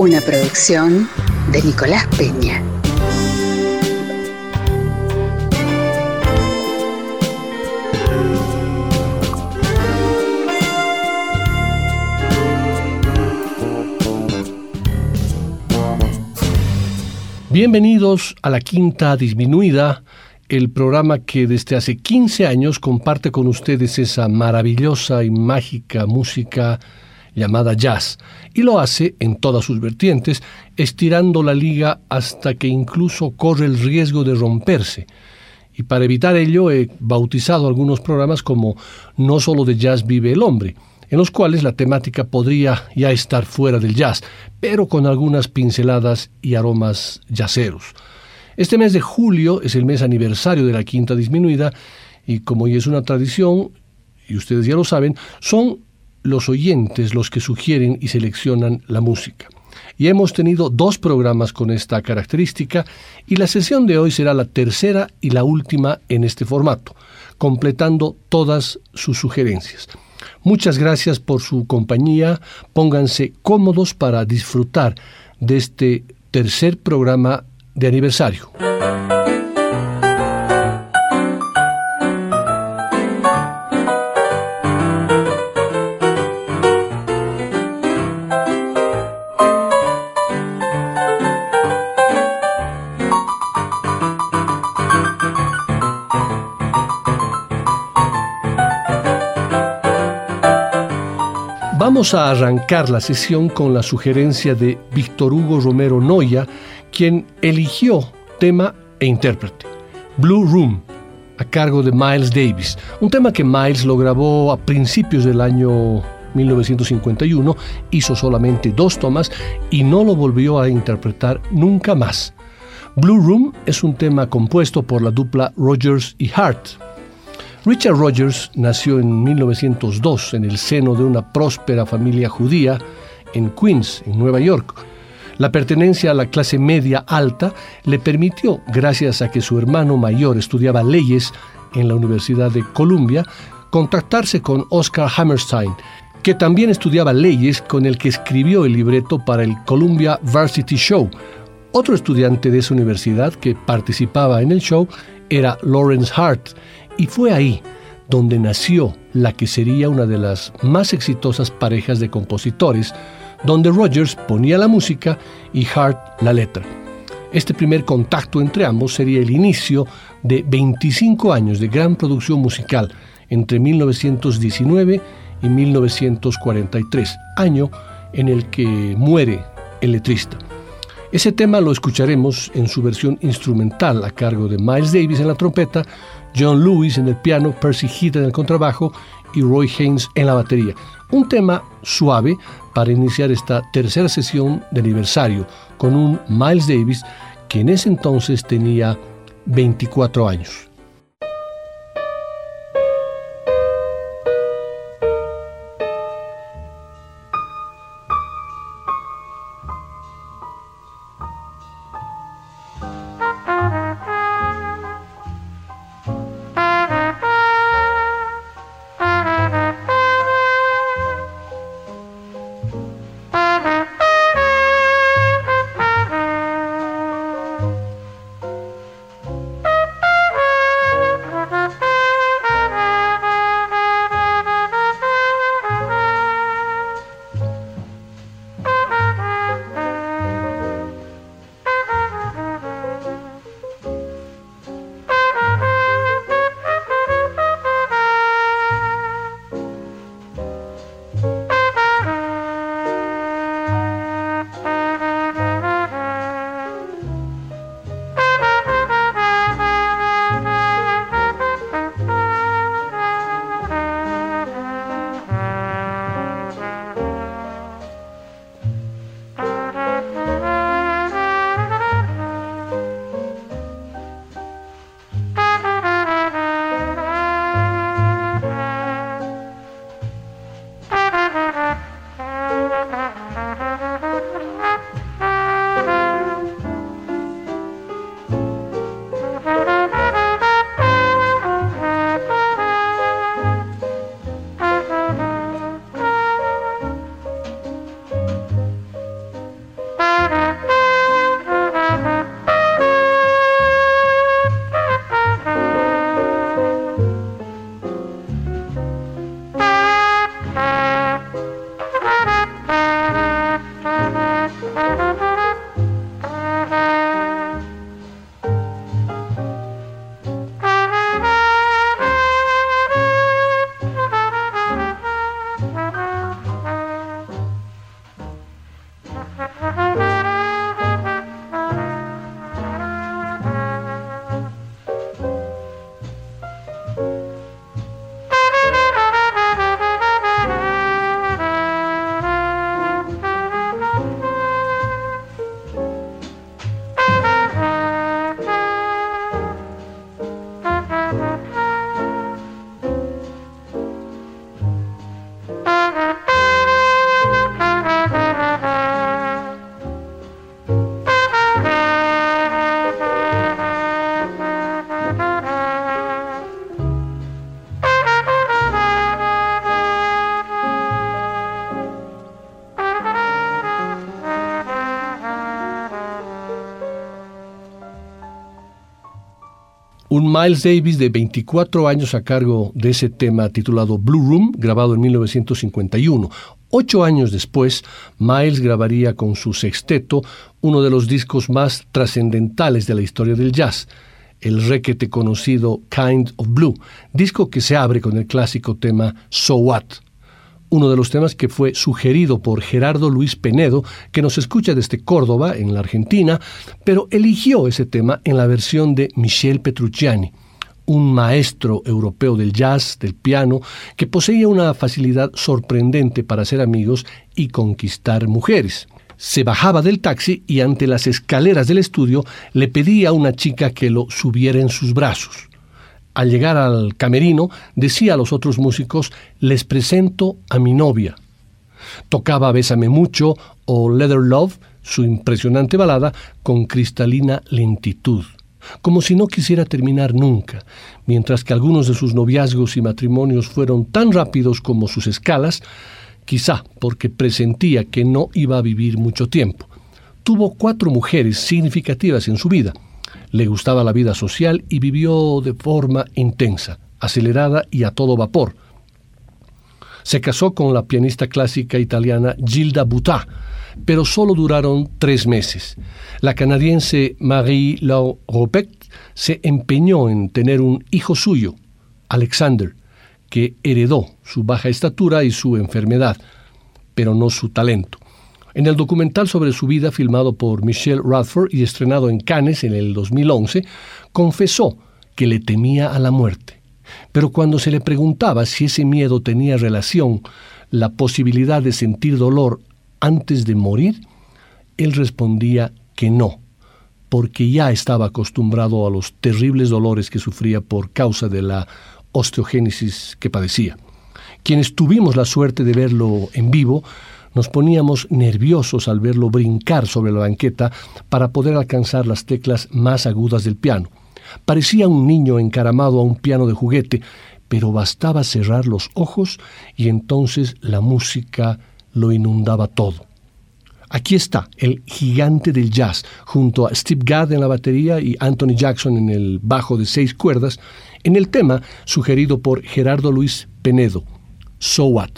Una producción de Nicolás Peña. Bienvenidos a la Quinta Disminuida, el programa que desde hace 15 años comparte con ustedes esa maravillosa y mágica música llamada jazz, y lo hace en todas sus vertientes, estirando la liga hasta que incluso corre el riesgo de romperse. Y para evitar ello he bautizado algunos programas como No solo de jazz vive el hombre, en los cuales la temática podría ya estar fuera del jazz, pero con algunas pinceladas y aromas jazzeros. Este mes de julio es el mes aniversario de la Quinta Disminuida y como ya es una tradición, y ustedes ya lo saben, son los oyentes los que sugieren y seleccionan la música. Y hemos tenido dos programas con esta característica y la sesión de hoy será la tercera y la última en este formato, completando todas sus sugerencias. Muchas gracias por su compañía. Pónganse cómodos para disfrutar de este tercer programa de aniversario. Vamos a arrancar la sesión con la sugerencia de Víctor Hugo Romero Noya, quien eligió tema e intérprete, Blue Room, a cargo de Miles Davis, un tema que Miles lo grabó a principios del año 1951, hizo solamente dos tomas y no lo volvió a interpretar nunca más. Blue Room es un tema compuesto por la dupla Rogers y Hart, Richard Rogers nació en 1902 en el seno de una próspera familia judía en Queens, en Nueva York. La pertenencia a la clase media alta le permitió, gracias a que su hermano mayor estudiaba leyes en la Universidad de Columbia, contactarse con Oscar Hammerstein, que también estudiaba leyes con el que escribió el libreto para el Columbia Varsity Show. Otro estudiante de esa universidad que participaba en el show era Lawrence Hart, y fue ahí donde nació la que sería una de las más exitosas parejas de compositores, donde Rogers ponía la música y Hart la letra. Este primer contacto entre ambos sería el inicio de 25 años de gran producción musical entre 1919 y 1943, año en el que muere el letrista. Ese tema lo escucharemos en su versión instrumental a cargo de Miles Davis en la trompeta, John Lewis en el piano, Percy Heath en el contrabajo y Roy Haynes en la batería. Un tema suave para iniciar esta tercera sesión de aniversario con un Miles Davis que en ese entonces tenía 24 años. Un Miles Davis de 24 años a cargo de ese tema titulado Blue Room, grabado en 1951. Ocho años después, Miles grabaría con su sexteto uno de los discos más trascendentales de la historia del jazz, el requete conocido Kind of Blue, disco que se abre con el clásico tema So What uno de los temas que fue sugerido por Gerardo Luis Penedo, que nos escucha desde Córdoba, en la Argentina, pero eligió ese tema en la versión de Michel Petrucciani, un maestro europeo del jazz, del piano, que poseía una facilidad sorprendente para hacer amigos y conquistar mujeres. Se bajaba del taxi y ante las escaleras del estudio le pedía a una chica que lo subiera en sus brazos al llegar al camerino, decía a los otros músicos, les presento a mi novia. Tocaba Bésame mucho o Leather Love, su impresionante balada, con cristalina lentitud, como si no quisiera terminar nunca, mientras que algunos de sus noviazgos y matrimonios fueron tan rápidos como sus escalas, quizá porque presentía que no iba a vivir mucho tiempo. Tuvo cuatro mujeres significativas en su vida, le gustaba la vida social y vivió de forma intensa, acelerada y a todo vapor. Se casó con la pianista clásica italiana Gilda Butà, pero solo duraron tres meses. La canadiense Marie-Laure Ropet se empeñó en tener un hijo suyo, Alexander, que heredó su baja estatura y su enfermedad, pero no su talento. En el documental sobre su vida filmado por Michelle Radford y estrenado en Cannes en el 2011, confesó que le temía a la muerte. Pero cuando se le preguntaba si ese miedo tenía relación, la posibilidad de sentir dolor antes de morir, él respondía que no, porque ya estaba acostumbrado a los terribles dolores que sufría por causa de la osteogénesis que padecía. Quienes tuvimos la suerte de verlo en vivo, nos poníamos nerviosos al verlo brincar sobre la banqueta para poder alcanzar las teclas más agudas del piano. Parecía un niño encaramado a un piano de juguete, pero bastaba cerrar los ojos y entonces la música lo inundaba todo. Aquí está el gigante del jazz, junto a Steve Gadd en la batería y Anthony Jackson en el bajo de seis cuerdas, en el tema sugerido por Gerardo Luis Penedo, So What.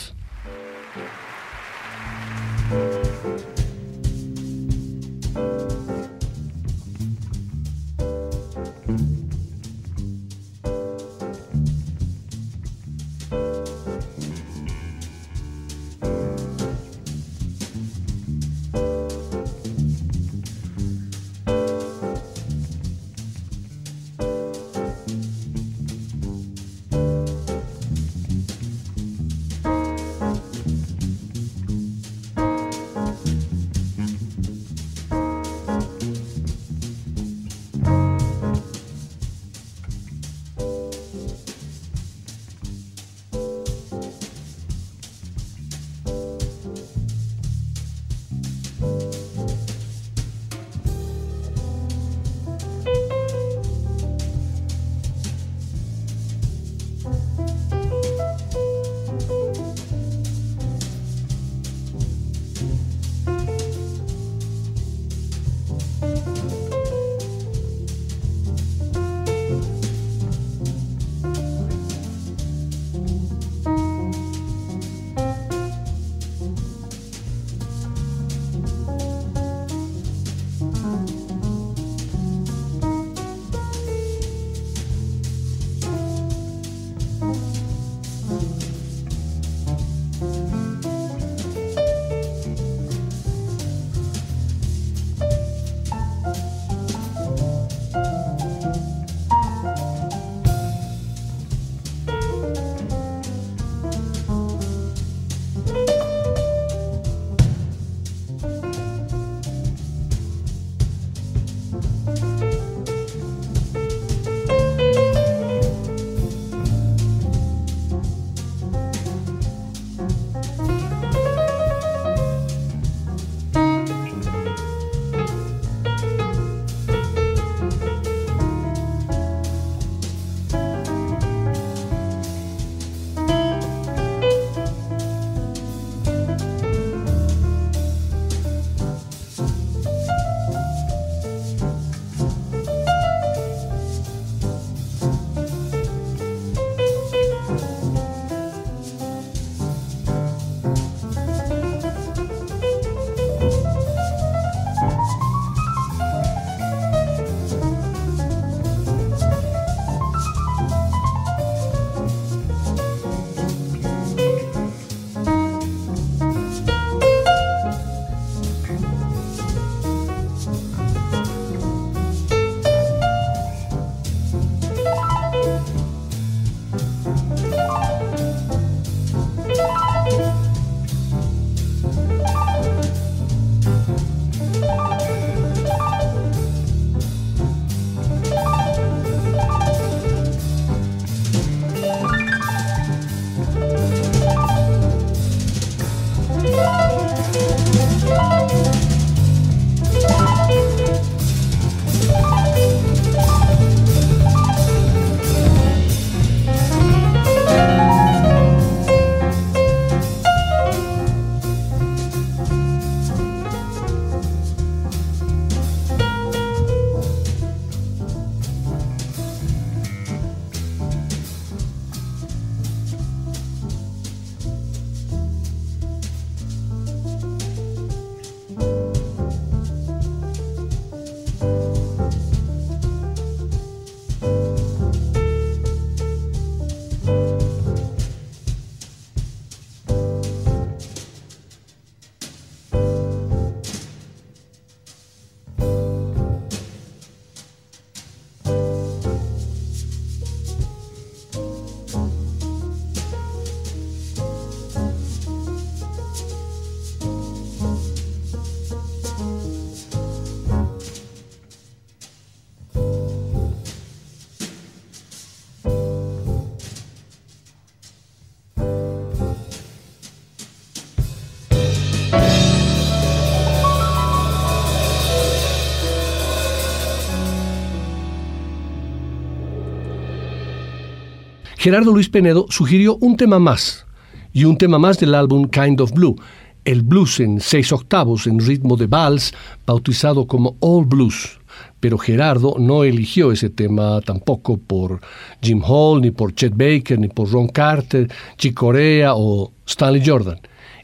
Gerardo Luis Penedo sugirió un tema más, y un tema más del álbum Kind of Blue, el blues en seis octavos en ritmo de vals, bautizado como All Blues. Pero Gerardo no eligió ese tema tampoco por Jim Hall, ni por Chet Baker, ni por Ron Carter, Chick Corea o Stanley Jordan.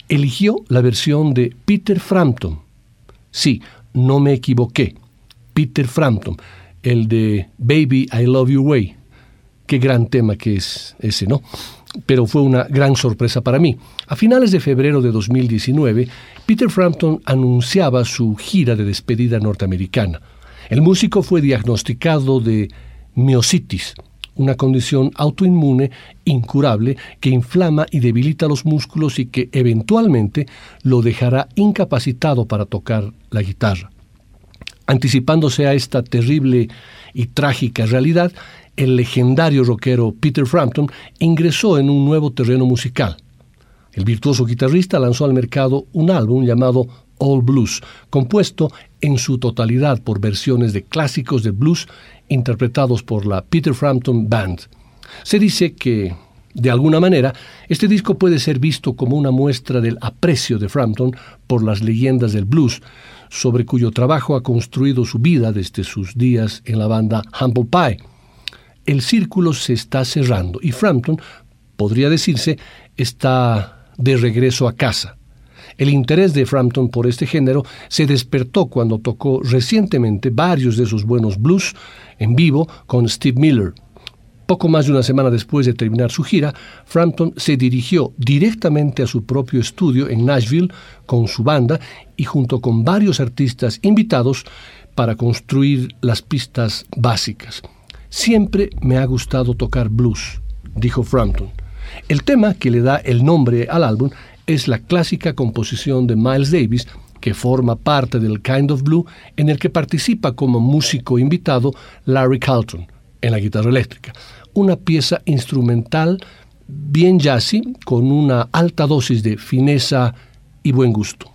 Eligió la versión de Peter Frampton. Sí, no me equivoqué. Peter Frampton, el de Baby I Love You Way. Qué gran tema que es ese, ¿no? pero fue una gran sorpresa para mí. A finales de febrero de 2019, Peter Frampton anunciaba su gira de despedida norteamericana. El músico fue diagnosticado de miositis, una condición autoinmune incurable que inflama y debilita los músculos y que eventualmente lo dejará incapacitado para tocar la guitarra. Anticipándose a esta terrible y trágica realidad, el legendario rockero Peter Frampton ingresó en un nuevo terreno musical. El virtuoso guitarrista lanzó al mercado un álbum llamado All Blues, compuesto en su totalidad por versiones de clásicos de blues interpretados por la Peter Frampton Band. Se dice que, de alguna manera, este disco puede ser visto como una muestra del aprecio de Frampton por las leyendas del blues, sobre cuyo trabajo ha construido su vida desde sus días en la banda Humble Pie el círculo se está cerrando y Frampton, podría decirse, está de regreso a casa. El interés de Frampton por este género se despertó cuando tocó recientemente varios de sus buenos blues en vivo con Steve Miller. Poco más de una semana después de terminar su gira, Frampton se dirigió directamente a su propio estudio en Nashville con su banda y junto con varios artistas invitados para construir las pistas básicas. Siempre me ha gustado tocar blues, dijo Frampton. El tema que le da el nombre al álbum es la clásica composición de Miles Davis, que forma parte del Kind of Blue, en el que participa como músico invitado Larry Carlton en la guitarra eléctrica. Una pieza instrumental bien jazzy, con una alta dosis de fineza y buen gusto.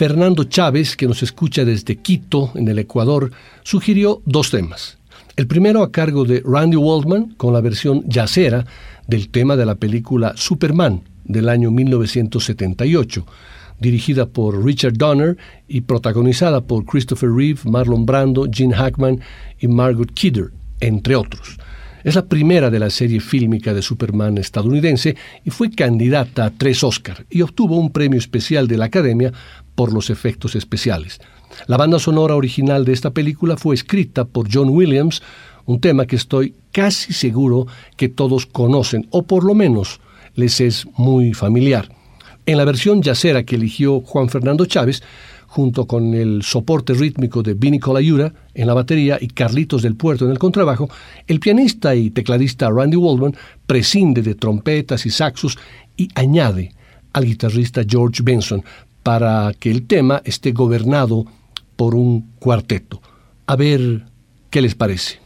Fernando Chávez, que nos escucha desde Quito, en el Ecuador, sugirió dos temas. El primero a cargo de Randy Waldman, con la versión yacera del tema de la película Superman del año 1978, dirigida por Richard Donner y protagonizada por Christopher Reeve, Marlon Brando, Gene Hackman y Margot Kidder, entre otros. Es la primera de la serie fílmica de Superman estadounidense y fue candidata a tres Oscar y obtuvo un premio especial de la Academia por los efectos especiales. La banda sonora original de esta película fue escrita por John Williams, un tema que estoy casi seguro que todos conocen o por lo menos les es muy familiar. En la versión yacera que eligió Juan Fernando Chávez, junto con el soporte rítmico de Vinny Colaiura en la batería y Carlitos del Puerto en el contrabajo, el pianista y tecladista Randy Waldman prescinde de trompetas y saxos y añade al guitarrista George Benson para que el tema esté gobernado por un cuarteto. A ver qué les parece.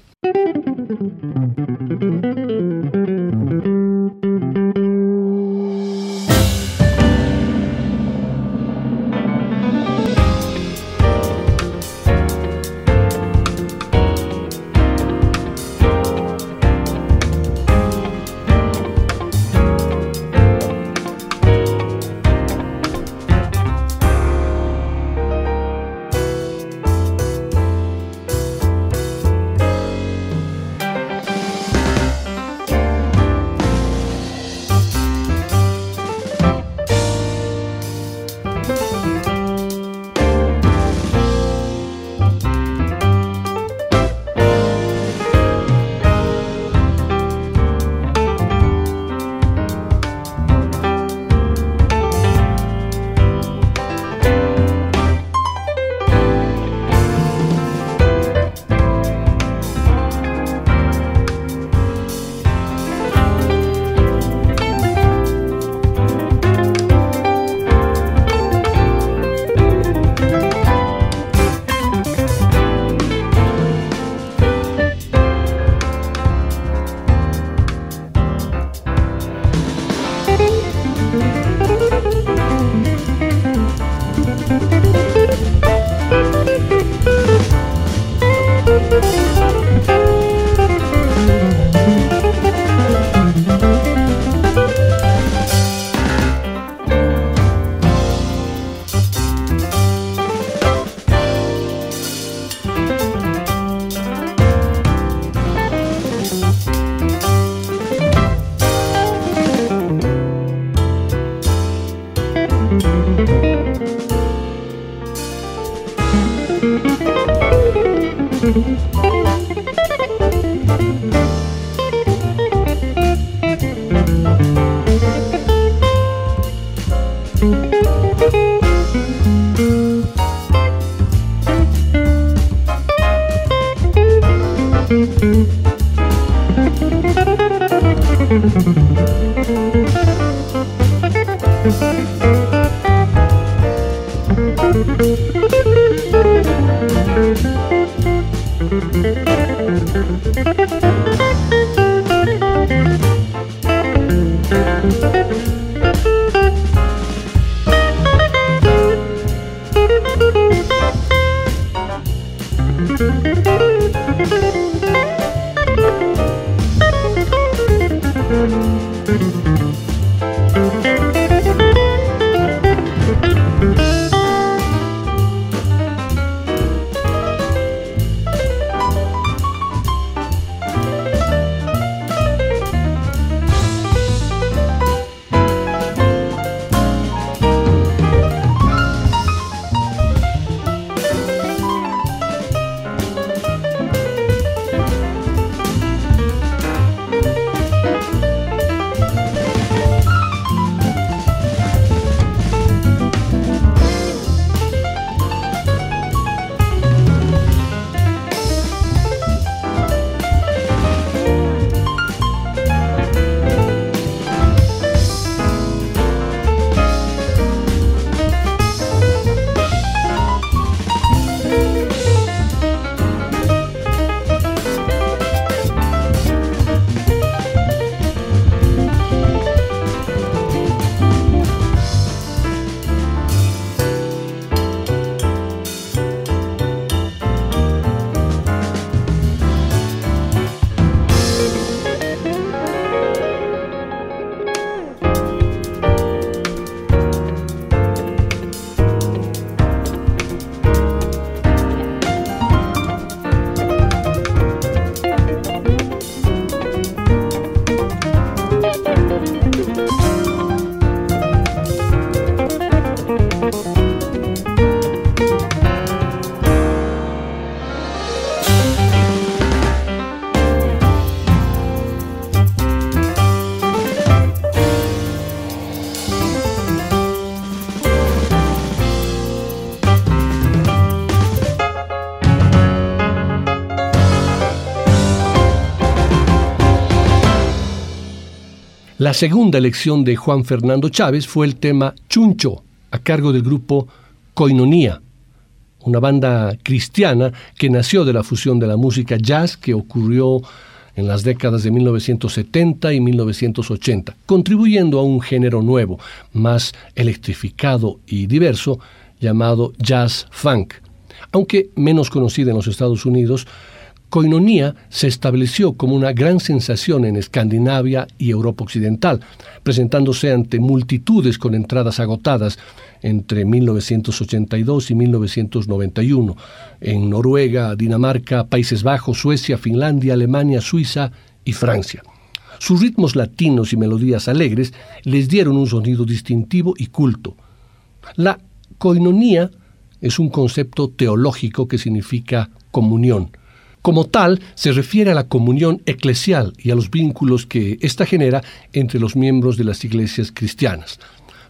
La segunda elección de Juan Fernando Chávez fue el tema Chuncho, a cargo del grupo Coinonía, una banda cristiana que nació de la fusión de la música jazz que ocurrió en las décadas de 1970 y 1980, contribuyendo a un género nuevo, más electrificado y diverso, llamado jazz funk. Aunque menos conocida en los Estados Unidos, Koinonia se estableció como una gran sensación en Escandinavia y Europa Occidental, presentándose ante multitudes con entradas agotadas entre 1982 y 1991 en Noruega, Dinamarca, Países Bajos, Suecia, Finlandia, Alemania, Suiza y Francia. Sus ritmos latinos y melodías alegres les dieron un sonido distintivo y culto. La koinonia es un concepto teológico que significa comunión como tal, se refiere a la comunión eclesial y a los vínculos que ésta genera entre los miembros de las iglesias cristianas.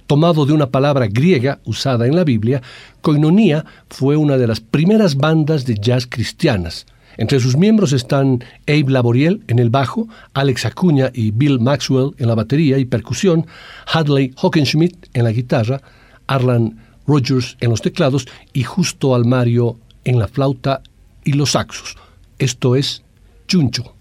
Tomado de una palabra griega usada en la Biblia, Koinonia fue una de las primeras bandas de jazz cristianas. Entre sus miembros están Abe Laboriel en el bajo, Alex Acuña y Bill Maxwell en la batería y percusión, Hadley Hockenschmidt en la guitarra, Arlan Rogers en los teclados y Justo Almario en la flauta y los saxos. Esto es Chuncho.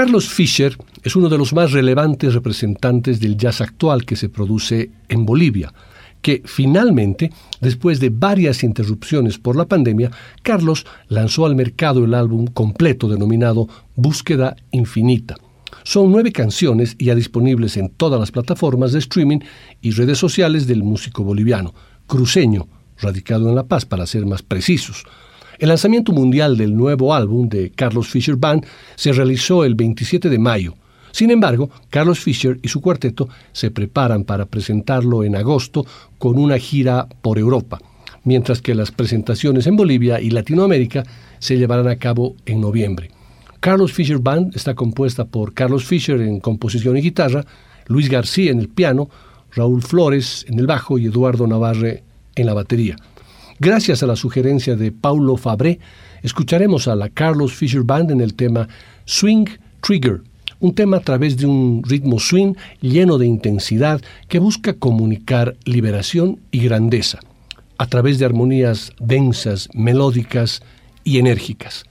Carlos Fischer es uno de los más relevantes representantes del jazz actual que se produce en Bolivia, que finalmente, después de varias interrupciones por la pandemia, Carlos lanzó al mercado el álbum completo denominado Búsqueda Infinita. Son nueve canciones ya disponibles en todas las plataformas de streaming y redes sociales del músico boliviano, cruceño, radicado en La Paz para ser más precisos. El lanzamiento mundial del nuevo álbum de Carlos Fischer Band se realizó el 27 de mayo. Sin embargo, Carlos Fischer y su cuarteto se preparan para presentarlo en agosto con una gira por Europa, mientras que las presentaciones en Bolivia y Latinoamérica se llevarán a cabo en noviembre. Carlos Fischer Band está compuesta por Carlos Fischer en composición y guitarra, Luis García en el piano, Raúl Flores en el bajo y Eduardo Navarre en la batería. Gracias a la sugerencia de Paulo Fabré, escucharemos a la Carlos Fischer Band en el tema Swing Trigger, un tema a través de un ritmo swing lleno de intensidad que busca comunicar liberación y grandeza, a través de armonías densas, melódicas y enérgicas.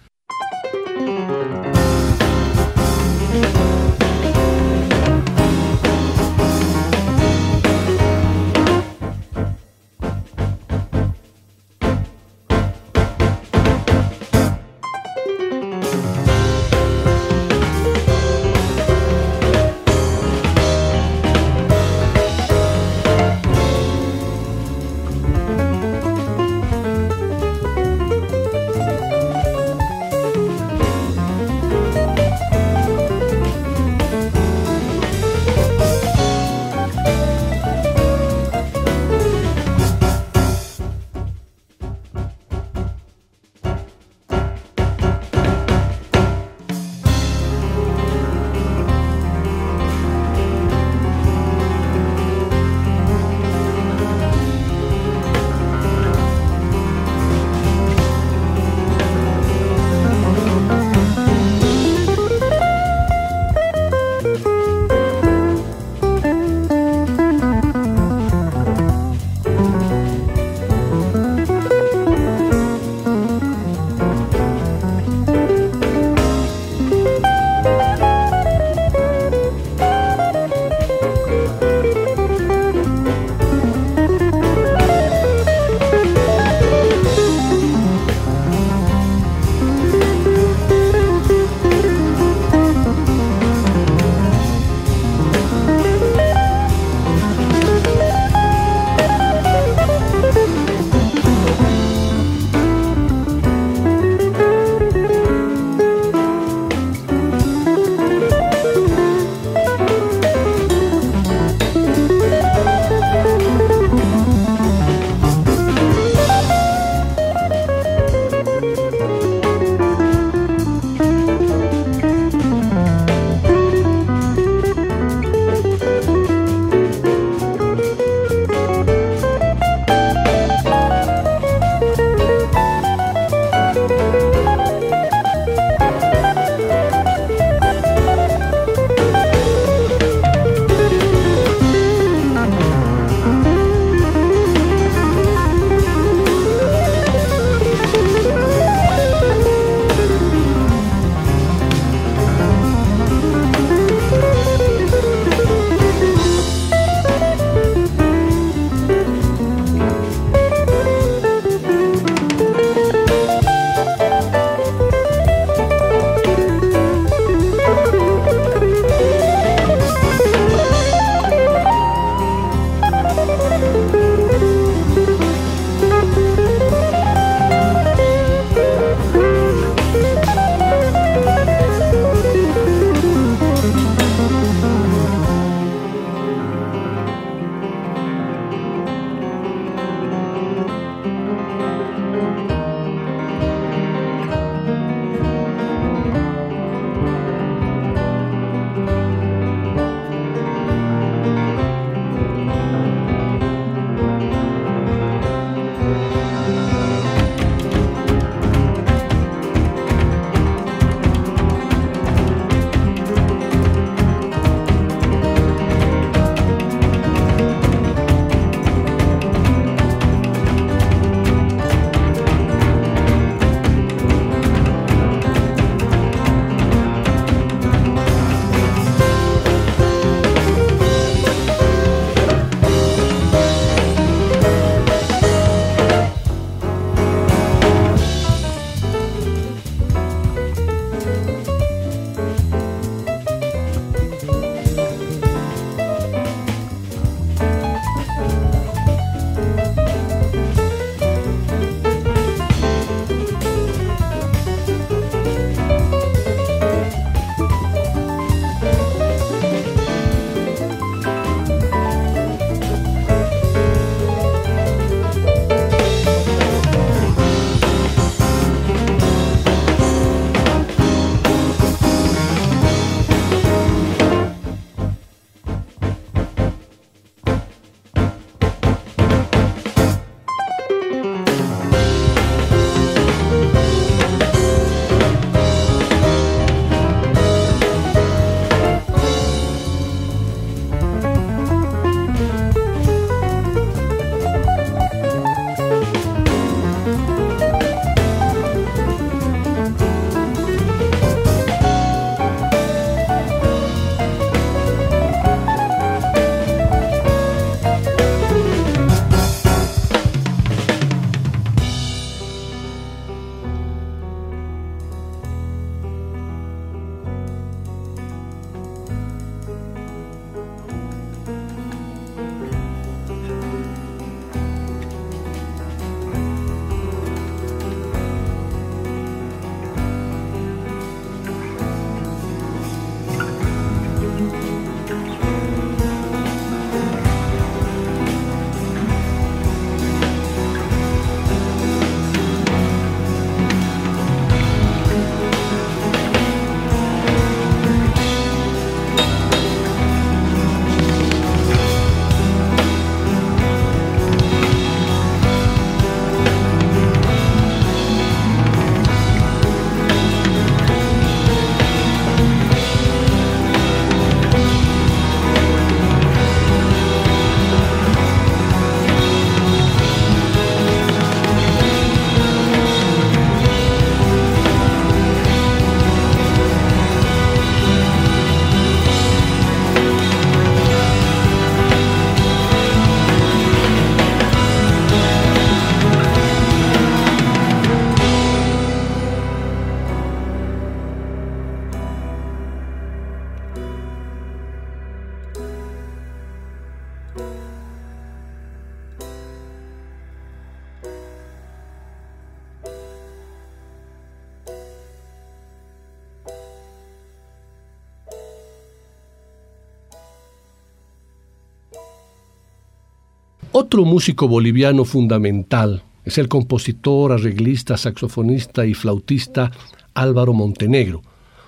Otro músico boliviano fundamental es el compositor, arreglista, saxofonista y flautista Álvaro Montenegro,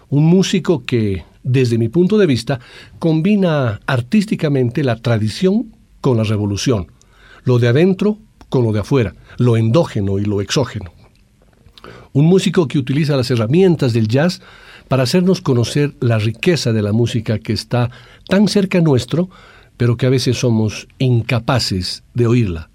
un músico que, desde mi punto de vista, combina artísticamente la tradición con la revolución, lo de adentro con lo de afuera, lo endógeno y lo exógeno. Un músico que utiliza las herramientas del jazz para hacernos conocer la riqueza de la música que está tan cerca nuestro, pero que a veces somos incapaces de oírla.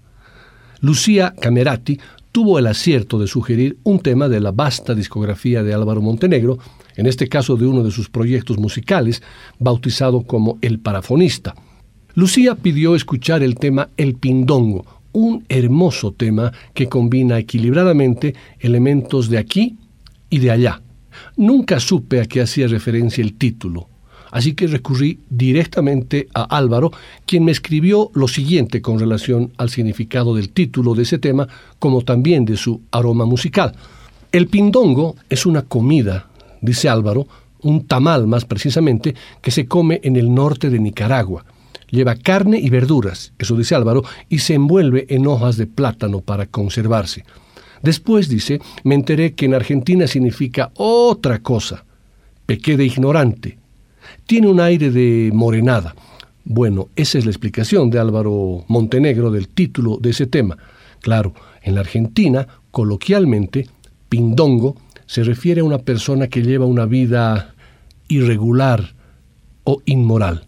Lucía Camerati tuvo el acierto de sugerir un tema de la vasta discografía de Álvaro Montenegro, en este caso de uno de sus proyectos musicales, bautizado como El Parafonista. Lucía pidió escuchar el tema El Pindongo, un hermoso tema que combina equilibradamente elementos de aquí y de allá. Nunca supe a qué hacía referencia el título, así que recurrí directamente a Álvaro, quien me escribió lo siguiente con relación al significado del título de ese tema, como también de su aroma musical. El pindongo es una comida, dice Álvaro, un tamal más precisamente, que se come en el norte de Nicaragua. Lleva carne y verduras, eso dice Álvaro, y se envuelve en hojas de plátano para conservarse. Después, dice, me enteré que en Argentina significa otra cosa. Pequé de ignorante, tiene un aire de morenada. Bueno, esa es la explicación de Álvaro Montenegro del título de ese tema. Claro, en la Argentina, coloquialmente, pindongo se refiere a una persona que lleva una vida irregular o inmoral.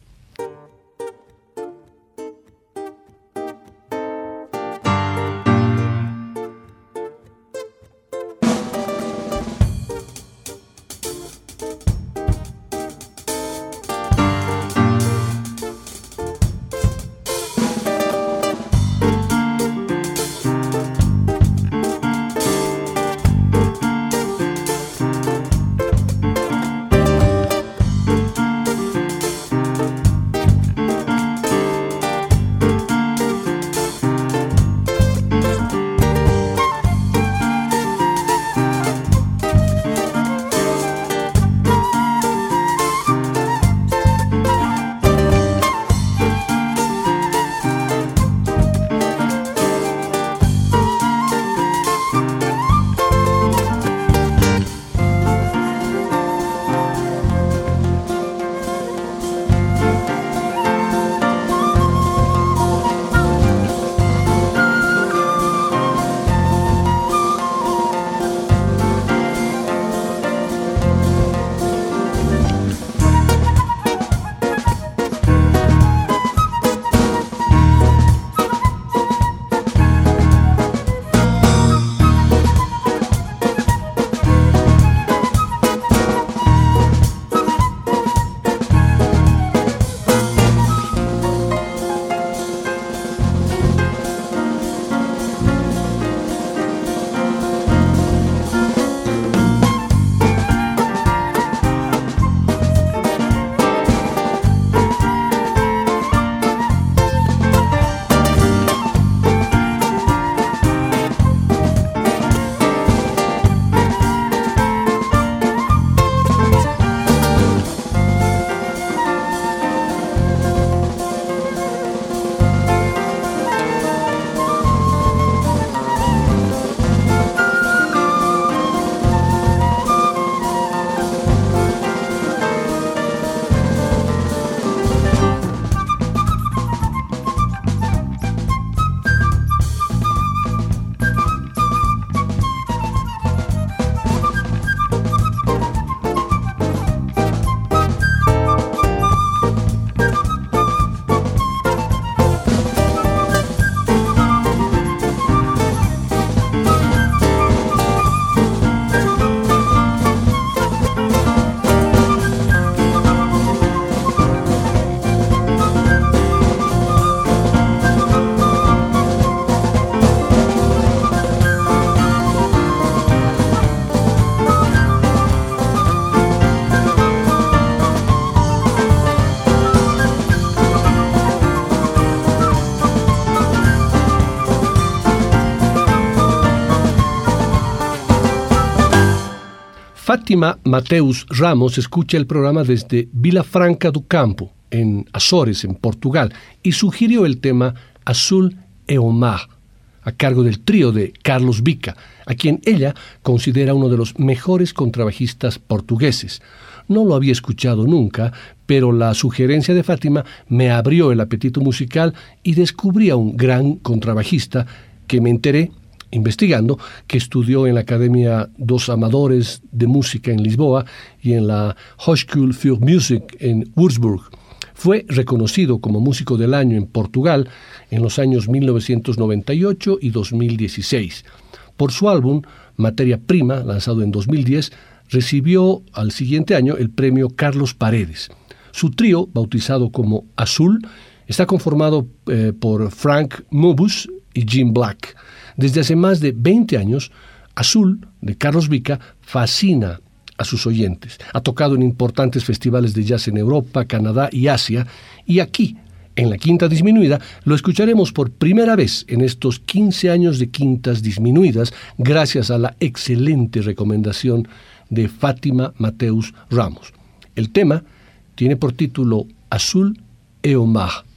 Fátima Mateus Ramos escucha el programa desde Vila Franca do Campo, en Azores, en Portugal, y sugirió el tema Azul et Omar, a cargo del trío de Carlos Vica, a quien ella considera uno de los mejores contrabajistas portugueses. No lo había escuchado nunca, pero la sugerencia de Fátima me abrió el apetito musical y descubrí a un gran contrabajista que me enteré investigando, que estudió en la Academia dos Amadores de Música en Lisboa y en la Hochschule für Musik en Würzburg. Fue reconocido como músico del año en Portugal en los años 1998 y 2016. Por su álbum Materia Prima, lanzado en 2010, recibió al siguiente año el premio Carlos Paredes. Su trío, bautizado como Azul, está conformado eh, por Frank Mobus y Jim Black. Desde hace más de 20 años, Azul, de Carlos Vica, fascina a sus oyentes. Ha tocado en importantes festivales de jazz en Europa, Canadá y Asia, y aquí, en la Quinta Disminuida, lo escucharemos por primera vez en estos 15 años de Quintas Disminuidas, gracias a la excelente recomendación de Fátima Mateus Ramos. El tema tiene por título Azul e Omar.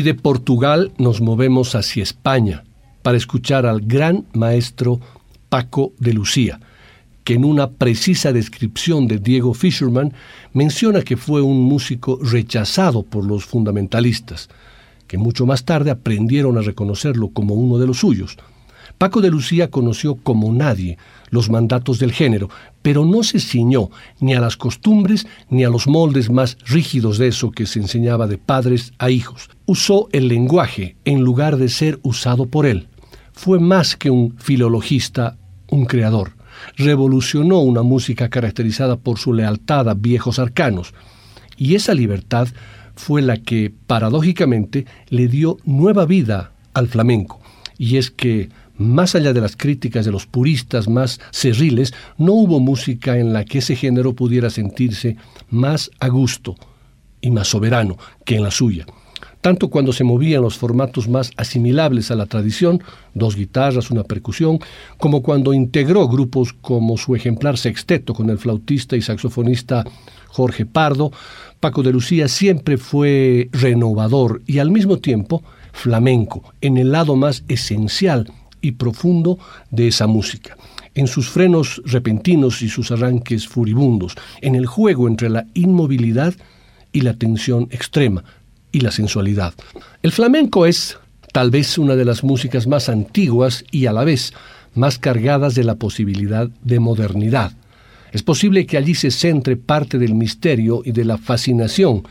Y de Portugal nos movemos hacia España para escuchar al gran maestro Paco de Lucía, que en una precisa descripción de Diego Fisherman menciona que fue un músico rechazado por los fundamentalistas, que mucho más tarde aprendieron a reconocerlo como uno de los suyos. Paco de Lucía conoció como nadie los mandatos del género, pero no se ciñó ni a las costumbres ni a los moldes más rígidos de eso que se enseñaba de padres a hijos. Usó el lenguaje en lugar de ser usado por él. Fue más que un filologista, un creador revolucionó una música caracterizada por su lealtad a viejos arcanos, y esa libertad fue la que, paradójicamente, le dio nueva vida al flamenco. Y es que, más allá de las críticas de los puristas más cerriles, no hubo música en la que ese género pudiera sentirse más a gusto y más soberano que en la suya. Tanto cuando se movían los formatos más asimilables a la tradición, dos guitarras, una percusión, como cuando integró grupos como su ejemplar sexteto con el flautista y saxofonista Jorge Pardo, Paco de Lucía siempre fue renovador y al mismo tiempo flamenco, en el lado más esencial y profundo de esa música en sus frenos repentinos y sus arranques furibundos, en el juego entre la inmovilidad y la tensión extrema, y la sensualidad. El flamenco es tal vez una de las músicas más antiguas y a la vez más cargadas de la posibilidad de modernidad. Es posible que allí se centre parte del misterio y de la fascinación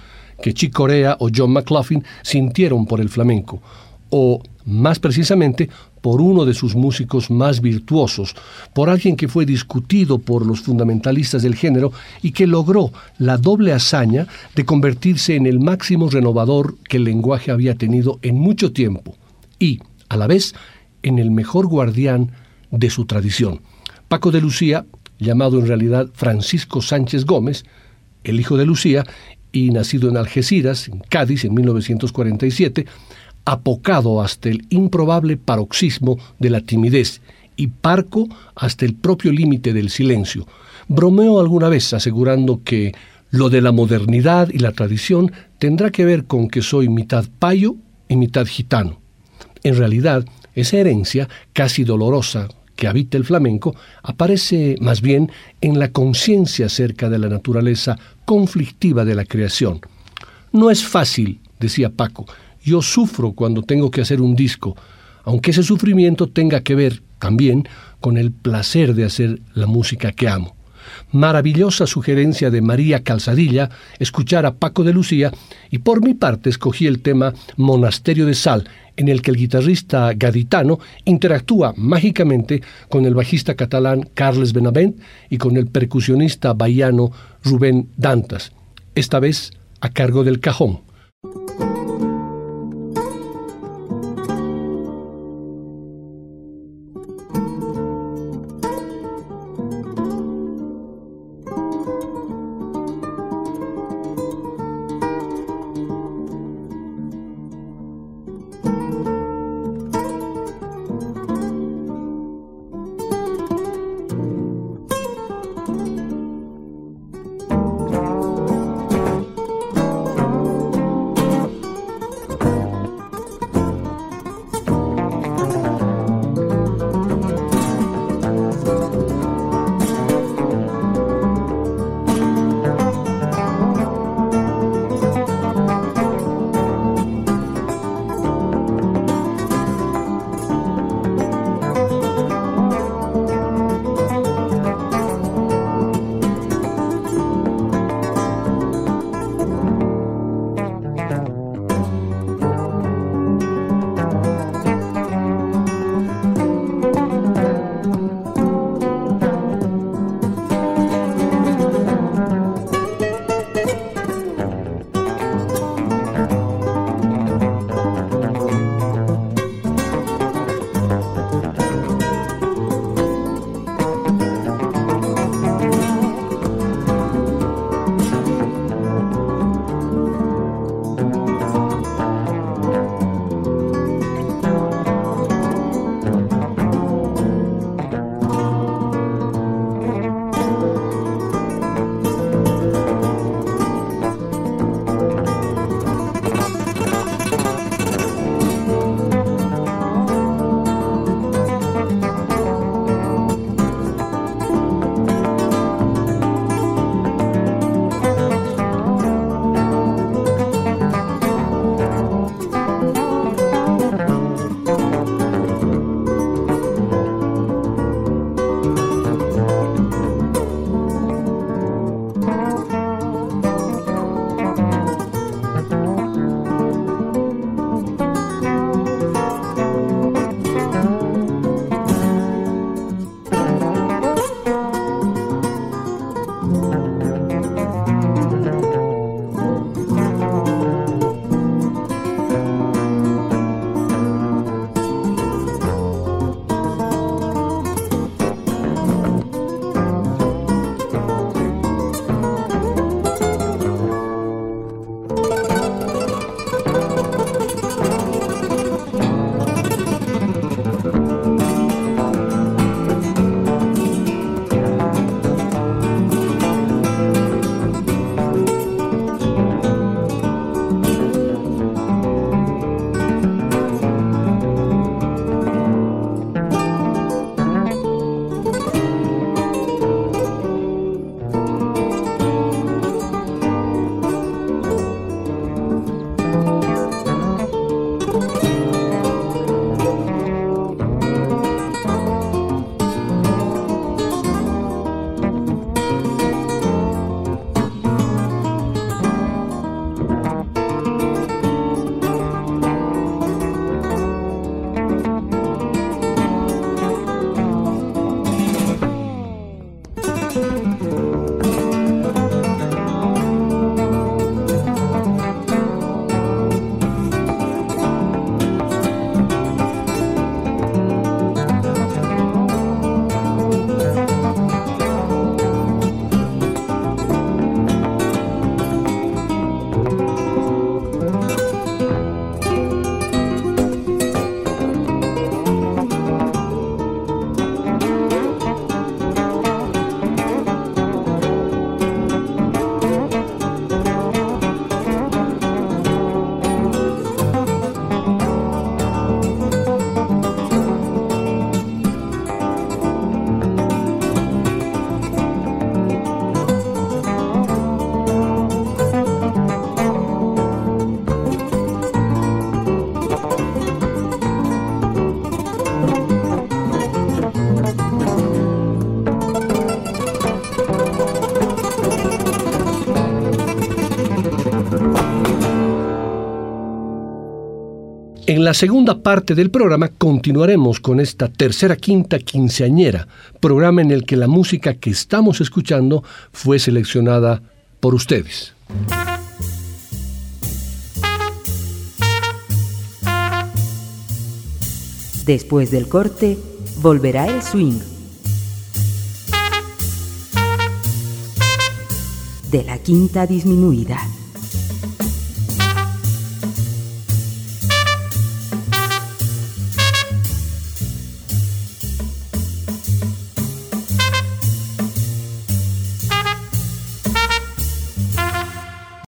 que Chick Corea o John McLaughlin sintieron por el flamenco, o más precisamente por uno de sus músicos más virtuosos, por alguien que fue discutido por los fundamentalistas del género y que logró la doble hazaña de convertirse en el máximo renovador que el lenguaje había tenido en mucho tiempo y, a la vez, en el mejor guardián de su tradición. Paco de Lucía, llamado en realidad Francisco Sánchez Gómez, el hijo de Lucía, y nacido en Algeciras, en Cádiz, en 1947, apocado hasta el improbable paroxismo de la timidez y parco hasta el propio límite del silencio. Bromeó alguna vez asegurando que lo de la modernidad y la tradición tendrá que ver con que soy mitad payo y mitad gitano. En realidad, esa herencia casi dolorosa que habita el flamenco aparece más bien en la conciencia acerca de la naturaleza conflictiva de la creación. No es fácil, decía Paco, yo sufro cuando tengo que hacer un disco, aunque ese sufrimiento tenga que ver también con el placer de hacer la música que amo. Maravillosa sugerencia de María Calzadilla escuchar a Paco de Lucía y por mi parte escogí el tema Monasterio de Sal, en el que el guitarrista gaditano interactúa mágicamente con el bajista catalán Carles Benavent y con el percusionista bahiano Rubén Dantas, esta vez a cargo del cajón. En la segunda parte del programa continuaremos con esta tercera quinta quinceañera, programa en el que la música que estamos escuchando fue seleccionada por ustedes. Después del corte, volverá el swing. De la quinta disminuida.